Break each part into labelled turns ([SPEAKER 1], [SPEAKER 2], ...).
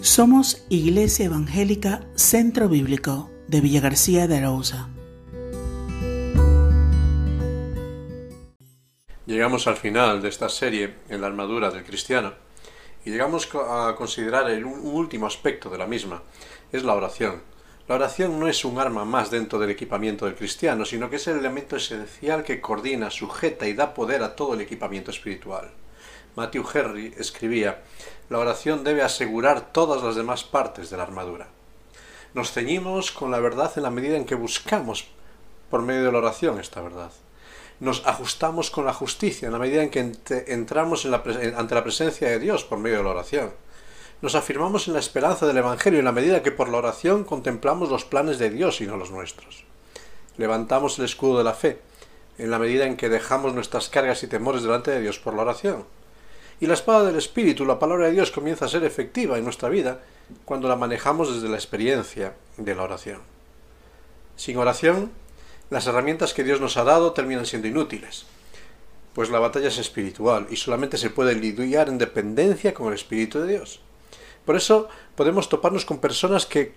[SPEAKER 1] Somos Iglesia Evangélica Centro Bíblico de Villa García de Arauza.
[SPEAKER 2] Llegamos al final de esta serie en la armadura del cristiano y llegamos a considerar el un último aspecto de la misma, es la oración. La oración no es un arma más dentro del equipamiento del cristiano, sino que es el elemento esencial que coordina, sujeta y da poder a todo el equipamiento espiritual. Matthew Henry escribía, la oración debe asegurar todas las demás partes de la armadura. Nos ceñimos con la verdad en la medida en que buscamos por medio de la oración esta verdad. Nos ajustamos con la justicia en la medida en que entramos ante la presencia de Dios por medio de la oración. Nos afirmamos en la esperanza del Evangelio en la medida que por la oración contemplamos los planes de Dios y no los nuestros. Levantamos el escudo de la fe en la medida en que dejamos nuestras cargas y temores delante de Dios por la oración y la espada del Espíritu, la palabra de Dios, comienza a ser efectiva en nuestra vida cuando la manejamos desde la experiencia de la oración. Sin oración, las herramientas que Dios nos ha dado terminan siendo inútiles, pues la batalla es espiritual y solamente se puede lidiar en dependencia con el Espíritu de Dios. Por eso podemos toparnos con personas que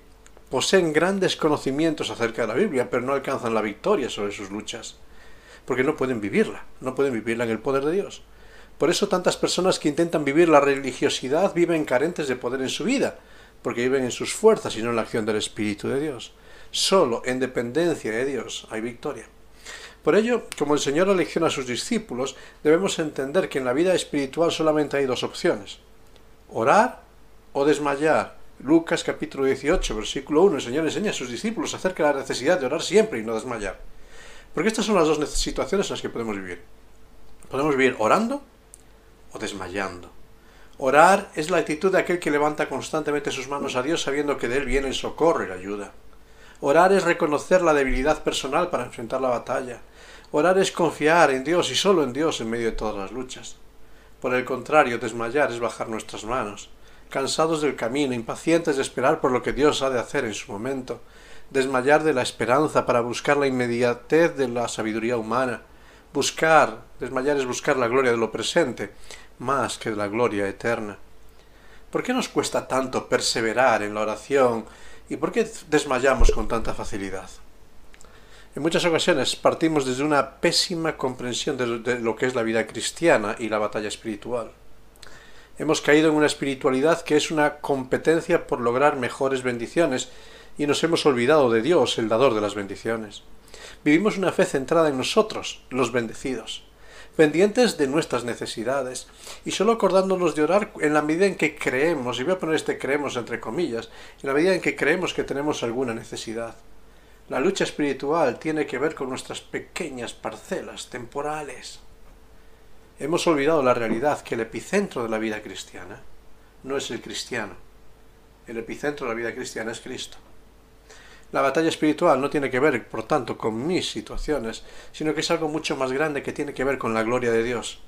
[SPEAKER 2] poseen grandes conocimientos acerca de la Biblia, pero no alcanzan la victoria sobre sus luchas, porque no pueden vivirla, no pueden vivirla en el poder de Dios. Por eso tantas personas que intentan vivir la religiosidad viven carentes de poder en su vida, porque viven en sus fuerzas y no en la acción del Espíritu de Dios. Solo en dependencia de Dios hay victoria. Por ello, como el Señor elecciona a sus discípulos, debemos entender que en la vida espiritual solamente hay dos opciones. Orar o desmayar. Lucas capítulo 18, versículo 1, el Señor enseña a sus discípulos acerca de la necesidad de orar siempre y no desmayar. Porque estas son las dos situaciones en las que podemos vivir. Podemos vivir orando o desmayando. Orar es la actitud de aquel que levanta constantemente sus manos a Dios sabiendo que de Él viene el socorro y la ayuda. Orar es reconocer la debilidad personal para enfrentar la batalla. Orar es confiar en Dios y solo en Dios en medio de todas las luchas. Por el contrario, desmayar es bajar nuestras manos, cansados del camino, impacientes de esperar por lo que Dios ha de hacer en su momento, desmayar de la esperanza para buscar la inmediatez de la sabiduría humana, buscar, desmayar es buscar la gloria de lo presente, más que de la gloria eterna. ¿Por qué nos cuesta tanto perseverar en la oración y por qué desmayamos con tanta facilidad? En muchas ocasiones partimos desde una pésima comprensión de lo que es la vida cristiana y la batalla espiritual. Hemos caído en una espiritualidad que es una competencia por lograr mejores bendiciones y nos hemos olvidado de Dios, el dador de las bendiciones. Vivimos una fe centrada en nosotros, los bendecidos pendientes de nuestras necesidades y solo acordándonos de orar en la medida en que creemos, y voy a poner este creemos entre comillas, en la medida en que creemos que tenemos alguna necesidad. La lucha espiritual tiene que ver con nuestras pequeñas parcelas temporales. Hemos olvidado la realidad que el epicentro de la vida cristiana no es el cristiano. El epicentro de la vida cristiana es Cristo. La batalla espiritual no tiene que ver, por tanto, con mis situaciones, sino que es algo mucho más grande que tiene que ver con la gloria de Dios.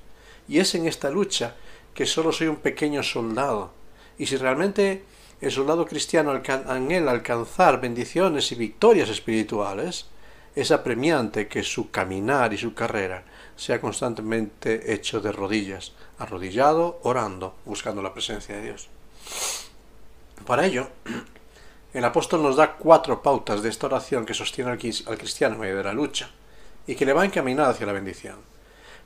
[SPEAKER 2] Y es en esta lucha que solo soy un pequeño soldado. Y si realmente el soldado cristiano anhela alcanzar bendiciones y victorias espirituales, es apremiante que su caminar y su carrera sea constantemente hecho de rodillas, arrodillado, orando, buscando la presencia de Dios. Para ello, el apóstol nos da cuatro pautas de esta oración que sostiene al cristiano en medio de la lucha y que le va encaminada hacia la bendición.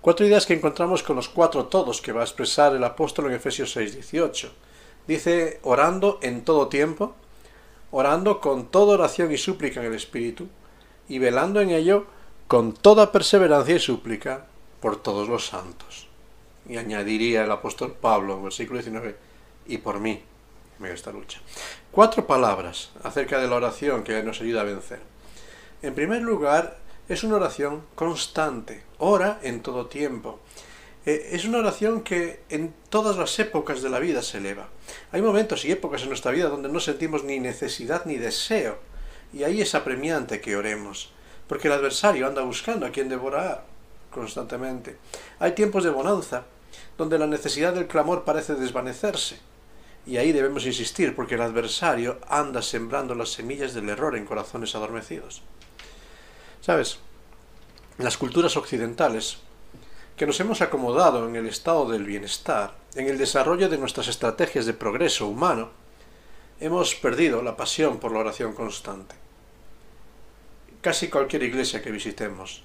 [SPEAKER 2] Cuatro ideas que encontramos con los cuatro todos que va a expresar el apóstol en Efesios 6, 18. Dice, orando en todo tiempo, orando con toda oración y súplica en el Espíritu, y velando en ello con toda perseverancia y súplica por todos los santos. Y añadiría el apóstol Pablo en versículo 19, y por mí, esta lucha. Cuatro palabras acerca de la oración que nos ayuda a vencer. En primer lugar, es una oración constante, ora en todo tiempo. Eh, es una oración que en todas las épocas de la vida se eleva. Hay momentos y épocas en nuestra vida donde no sentimos ni necesidad ni deseo, y ahí es apremiante que oremos, porque el adversario anda buscando a quien devorar constantemente. Hay tiempos de bonanza, donde la necesidad del clamor parece desvanecerse, y ahí debemos insistir porque el adversario anda sembrando las semillas del error en corazones adormecidos. ¿Sabes? Las culturas occidentales, que nos hemos acomodado en el estado del bienestar, en el desarrollo de nuestras estrategias de progreso humano, hemos perdido la pasión por la oración constante. Casi cualquier iglesia que visitemos,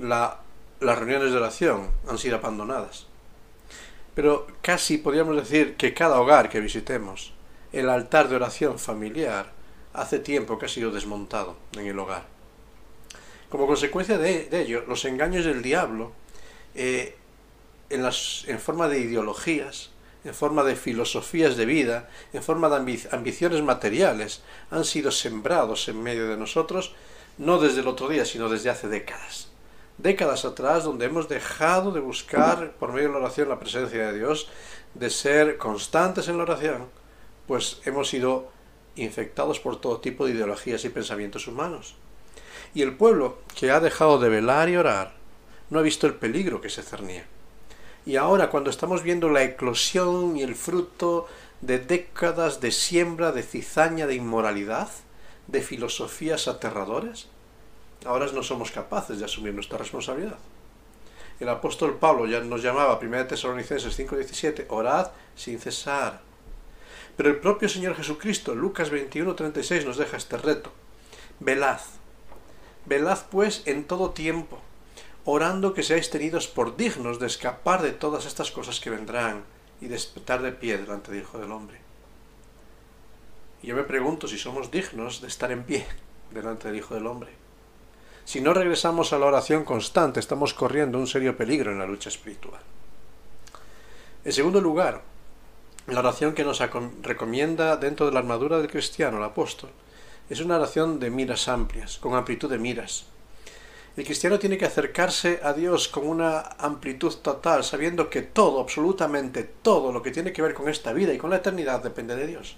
[SPEAKER 2] las reuniones de oración han sido abandonadas. Pero casi podríamos decir que cada hogar que visitemos, el altar de oración familiar, hace tiempo que ha sido desmontado en el hogar. Como consecuencia de, ello, los engaños del diablo, eh, en, forma de ideologías, en forma de filosofías de vida, en forma de ambiciones materiales, han sido sembrados en medio de nosotros, no desde el otro día, sino desde hace décadas. Décadas atrás, donde hemos dejado de buscar por medio de la oración la presencia de Dios, de ser constantes en la oración, pues hemos sido infectados por todo tipo de ideologías y pensamientos humanos. Y el pueblo que ha dejado de velar y orar, no ha visto el peligro que se cernía. Y ahora cuando estamos viendo la eclosión y el fruto de décadas de siembra, de cizaña, de inmoralidad, de filosofías aterradoras, ahora no somos capaces de asumir nuestra responsabilidad. El apóstol Pablo ya nos llamaba, 1 Tesalonicenses 5:17, orad sin cesar. Pero el propio Señor Jesucristo, Lucas 21:36, nos deja este reto. Velad. Velad pues en todo tiempo, orando que seáis tenidos por dignos de escapar de todas estas cosas que vendrán y de estar de pie delante del Hijo del Hombre. Y yo me pregunto si somos dignos de estar en pie delante del Hijo del Hombre. Si no regresamos a la oración constante, estamos corriendo un serio peligro en la lucha espiritual. En segundo lugar, la oración que nos recomienda dentro de la armadura del cristiano, el apóstol, es una oración de miras amplias, con amplitud de miras. El cristiano tiene que acercarse a Dios con una amplitud total, sabiendo que todo, absolutamente todo lo que tiene que ver con esta vida y con la eternidad depende de Dios.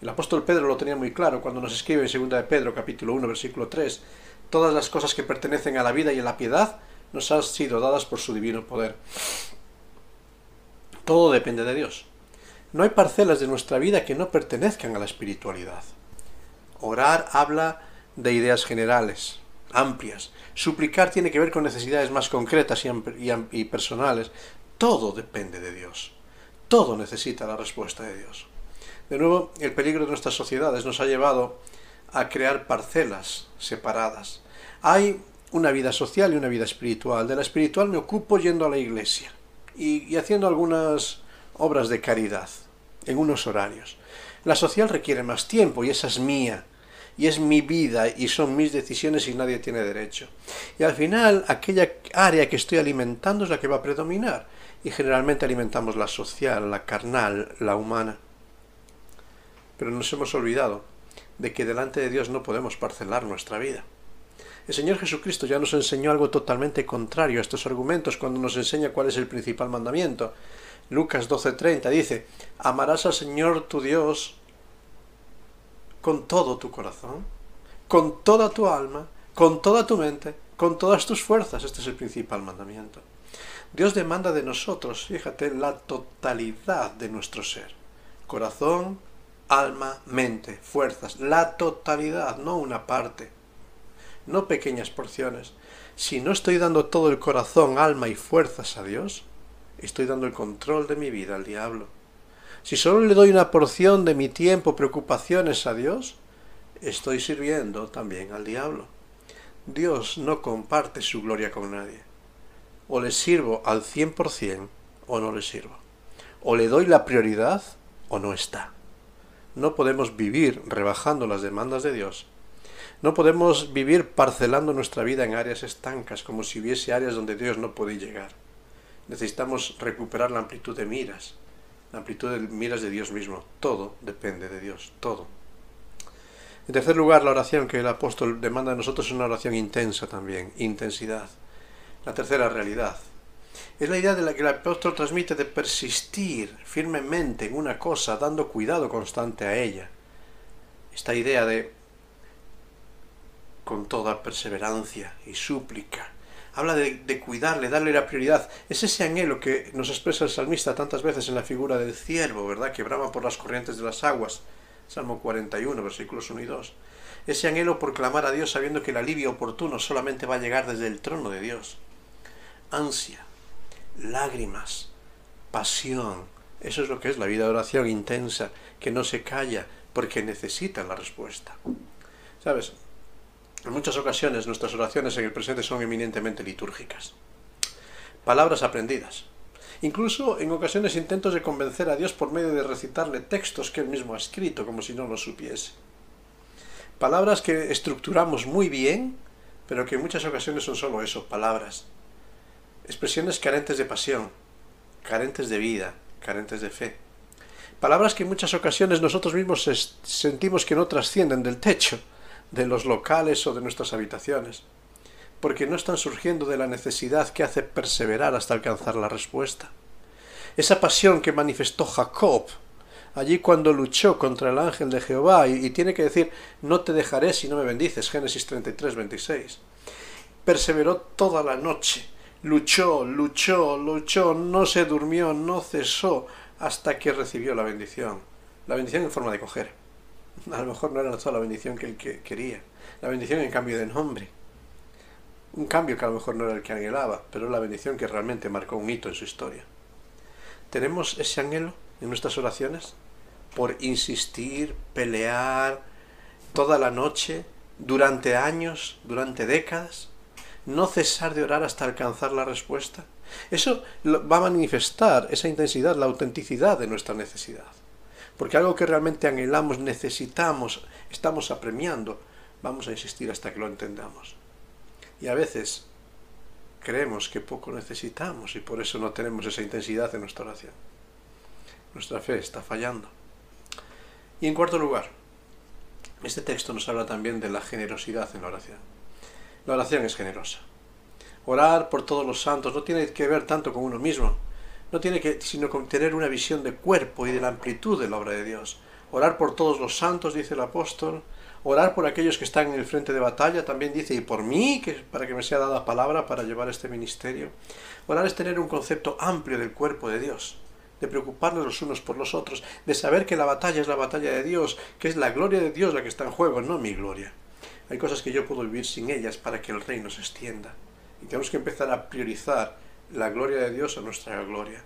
[SPEAKER 2] El apóstol Pedro lo tenía muy claro cuando nos escribe en 2 de Pedro capítulo 1 versículo 3, todas las cosas que pertenecen a la vida y a la piedad nos han sido dadas por su divino poder. Todo depende de Dios. No hay parcelas de nuestra vida que no pertenezcan a la espiritualidad. Orar habla de ideas generales, amplias. Suplicar tiene que ver con necesidades más concretas y, personales. Todo depende de Dios. Todo necesita la respuesta de Dios. De nuevo, el peligro de nuestras sociedades nos ha llevado a crear parcelas separadas. Hay una vida social y una vida espiritual. De la espiritual me ocupo yendo a la iglesia y, y haciendo algunas obras de caridad en unos horarios. La social requiere más tiempo y esa es mía y es mi vida y son mis decisiones y nadie tiene derecho. Y al final aquella área que estoy alimentando es la que va a predominar y generalmente alimentamos la social, la carnal, la humana. Pero nos hemos olvidado de que delante de Dios no podemos parcelar nuestra vida. El Señor Jesucristo ya nos enseñó algo totalmente contrario a estos argumentos cuando nos enseña cuál es el principal mandamiento. Lucas 12:30 dice, amarás al Señor tu Dios con todo tu corazón, con toda tu alma, con toda tu mente, con todas tus fuerzas. Este es el principal mandamiento. Dios demanda de nosotros, fíjate, la totalidad de nuestro ser. Corazón, alma, mente, fuerzas. La totalidad, no una parte. No pequeñas porciones. Si no estoy dando todo el corazón, alma y fuerzas a Dios, estoy dando el control de mi vida al diablo. Si solo le doy una porción de mi tiempo, preocupaciones a Dios, estoy sirviendo también al diablo. Dios no comparte su gloria con nadie. O le sirvo al cien por cien o no le sirvo. O le doy la prioridad o no está. No podemos vivir rebajando las demandas de Dios. No podemos vivir parcelando nuestra vida en áreas estancas como si hubiese áreas donde Dios no puede llegar. Necesitamos recuperar la amplitud de miras, la amplitud de miras de Dios mismo. Todo depende de Dios, todo. En tercer lugar, la oración que el apóstol demanda de nosotros es una oración intensa también, intensidad. La tercera realidad. Es la idea de la que el apóstol transmite de persistir firmemente en una cosa, dando cuidado constante a ella. Esta idea de con toda perseverancia y súplica, habla de, cuidarle, darle la prioridad. Es ese anhelo que nos expresa el salmista tantas veces en la figura del ciervo, ¿verdad? Que brama por las corrientes de las aguas. Salmo 41, versículos 1 y 2. Ese anhelo por clamar a Dios sabiendo que el alivio oportuno solamente va a llegar desde el trono de Dios. Ansia, lágrimas, pasión, Eso es lo que es la vida de oración intensa, que no se calla porque necesita la respuesta. ¿Sabes? En muchas ocasiones nuestras oraciones en el presente son eminentemente litúrgicas. Palabras aprendidas. Incluso en ocasiones intentos de convencer a Dios por medio de recitarle textos que él mismo ha escrito, como si no lo supiese. Palabras que estructuramos muy bien, pero que en muchas ocasiones son solo eso, palabras. Expresiones carentes de pasión, carentes de vida, carentes de fe. Palabras que en muchas ocasiones nosotros mismos sentimos que no trascienden del techo, de los locales o de nuestras habitaciones, porque no están surgiendo de la necesidad que hace perseverar hasta alcanzar la respuesta. Esa pasión que manifestó Jacob allí cuando luchó contra el ángel de Jehová y, tiene que decir, no te dejaré si no me bendices, Génesis 33, 26. Perseveró toda la noche, luchó, luchó, luchó, no se durmió, no cesó hasta que recibió la bendición. La bendición en forma de coger. A lo mejor no era toda la bendición que él quería. La bendición en cambio de nombre. Un cambio que a lo mejor no era el que anhelaba, pero la bendición que realmente marcó un hito en su historia. ¿Tenemos ese anhelo en nuestras oraciones? Por insistir, pelear toda la noche, durante años, durante décadas, no cesar de orar hasta alcanzar la respuesta. Eso va a manifestar esa intensidad, la autenticidad de nuestra necesidad. Porque algo que realmente anhelamos, necesitamos, estamos apremiando, vamos a insistir hasta que lo entendamos. Y a veces creemos que poco necesitamos y por eso no tenemos esa intensidad en nuestra oración. Nuestra fe está fallando. Y en cuarto lugar, este texto nos habla también de la generosidad en la oración. La oración es generosa. Orar por todos los santos no tiene que ver tanto con uno mismo, no tiene que sino con tener una visión de cuerpo y de la amplitud de la obra de Dios. Orar por todos los santos, dice el apóstol, orar por aquellos que están en el frente de batalla, también dice, y por mí, que, para que me sea dada palabra para llevar este ministerio. Orar es tener un concepto amplio del cuerpo de Dios, de preocuparnos los unos por los otros, de saber que la batalla es la batalla de Dios, que es la gloria de Dios la que está en juego, no mi gloria. Hay cosas que yo puedo vivir sin ellas para que el reino se extienda. Y tenemos que empezar a priorizar la gloria de Dios a nuestra gloria,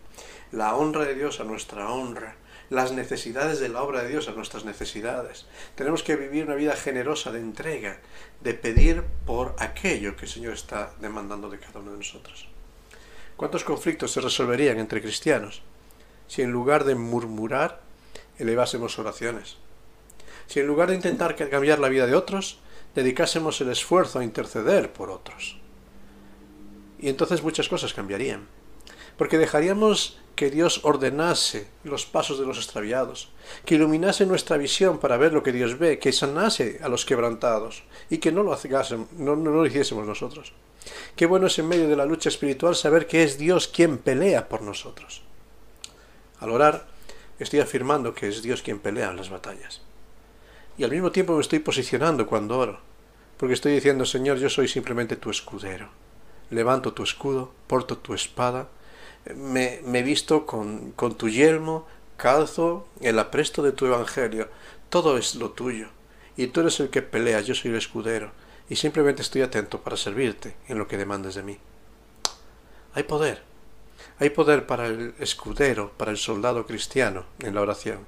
[SPEAKER 2] la honra de Dios a nuestra honra, las necesidades de la obra de Dios a nuestras necesidades. Tenemos que vivir una vida generosa de entrega, de pedir por aquello que el Señor está demandando de cada uno de nosotros. ¿Cuántos conflictos se resolverían entre cristianos si en lugar de murmurar elevásemos oraciones? Si en lugar de intentar cambiar la vida de otros, dedicásemos el esfuerzo a interceder por otros y entonces muchas cosas cambiarían. Porque dejaríamos que Dios ordenase los pasos de los extraviados, que iluminase nuestra visión para ver lo que Dios ve, que sanase a los quebrantados y que no lo, no, no lo hiciésemos nosotros. Qué bueno es en medio de la lucha espiritual saber que es Dios quien pelea por nosotros. Al orar, estoy afirmando que es Dios quien pelea en las batallas. Y al mismo tiempo me estoy posicionando cuando oro, porque estoy diciendo, Señor, yo soy simplemente tu escudero. Levanto tu escudo, porto tu espada, me, me visto con, con tu yelmo, calzo el apresto de tu evangelio, todo es lo tuyo, y tú eres el que pelea, yo soy el escudero, y simplemente estoy atento para servirte en lo que demandes de mí. Hay poder, hay poder para el escudero, para el soldado cristiano en la oración,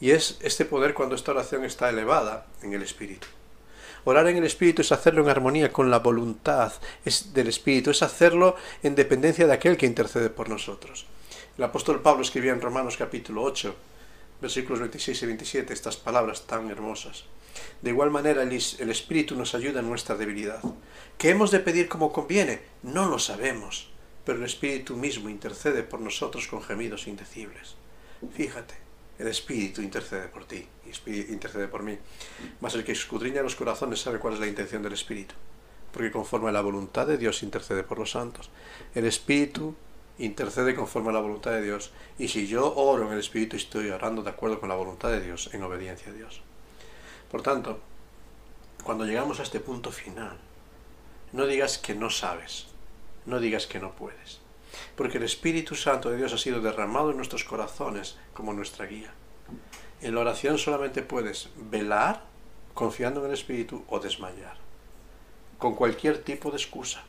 [SPEAKER 2] y es este poder cuando esta oración está elevada en el espíritu. Orar en el Espíritu es hacerlo en armonía con la voluntad del Espíritu, es hacerlo en dependencia de aquel que intercede por nosotros. El apóstol Pablo escribía en Romanos capítulo 8, versículos 26 y 27, estas palabras tan hermosas. De igual manera el, el Espíritu nos ayuda en nuestra debilidad. ¿Qué hemos de pedir como conviene? No lo sabemos, pero el Espíritu mismo intercede por nosotros con gemidos indecibles. Fíjate, el Espíritu intercede por ti, intercede por mí. Mas el que escudriña los corazones sabe cuál es la intención del Espíritu, porque conforme a la voluntad de Dios intercede por los santos. El Espíritu intercede conforme a la voluntad de Dios, y si yo oro en el Espíritu estoy orando de acuerdo con la voluntad de Dios, en obediencia a Dios. Por tanto, cuando llegamos a este punto final, no digas que no sabes, no digas que no puedes porque el Espíritu Santo de Dios ha sido derramado en nuestros corazones como nuestra guía. En la oración solamente puedes velar confiando en el Espíritu o desmayar, con cualquier tipo de excusa.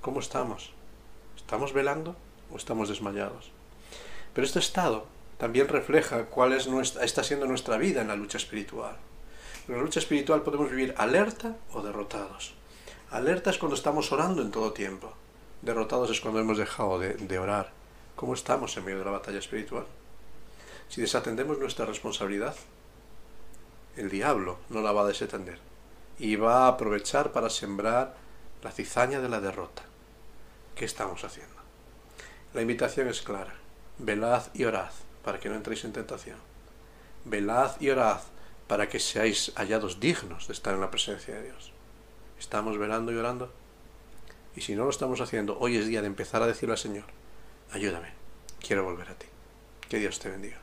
[SPEAKER 2] ¿Cómo estamos? ¿Estamos velando o estamos desmayados? Pero este estado también refleja cuál es nuestra, está siendo nuestra vida en la lucha espiritual. En la lucha espiritual podemos vivir alerta o derrotados. Alerta es cuando estamos orando en todo tiempo. Derrotados es cuando hemos dejado de, orar. ¿Cómo estamos en medio de la batalla espiritual? Si desatendemos nuestra responsabilidad, el diablo no la va a desatender y va a aprovechar para sembrar la cizaña de la derrota. ¿Qué estamos haciendo? La invitación es clara. Velad y orad para que no entréis en tentación. Velad y orad para que seáis hallados dignos de estar en la presencia de Dios. ¿Estamos velando y orando? Y si no lo estamos haciendo, hoy es día de empezar a decirle al Señor, ayúdame, quiero volver a ti. Que Dios te bendiga.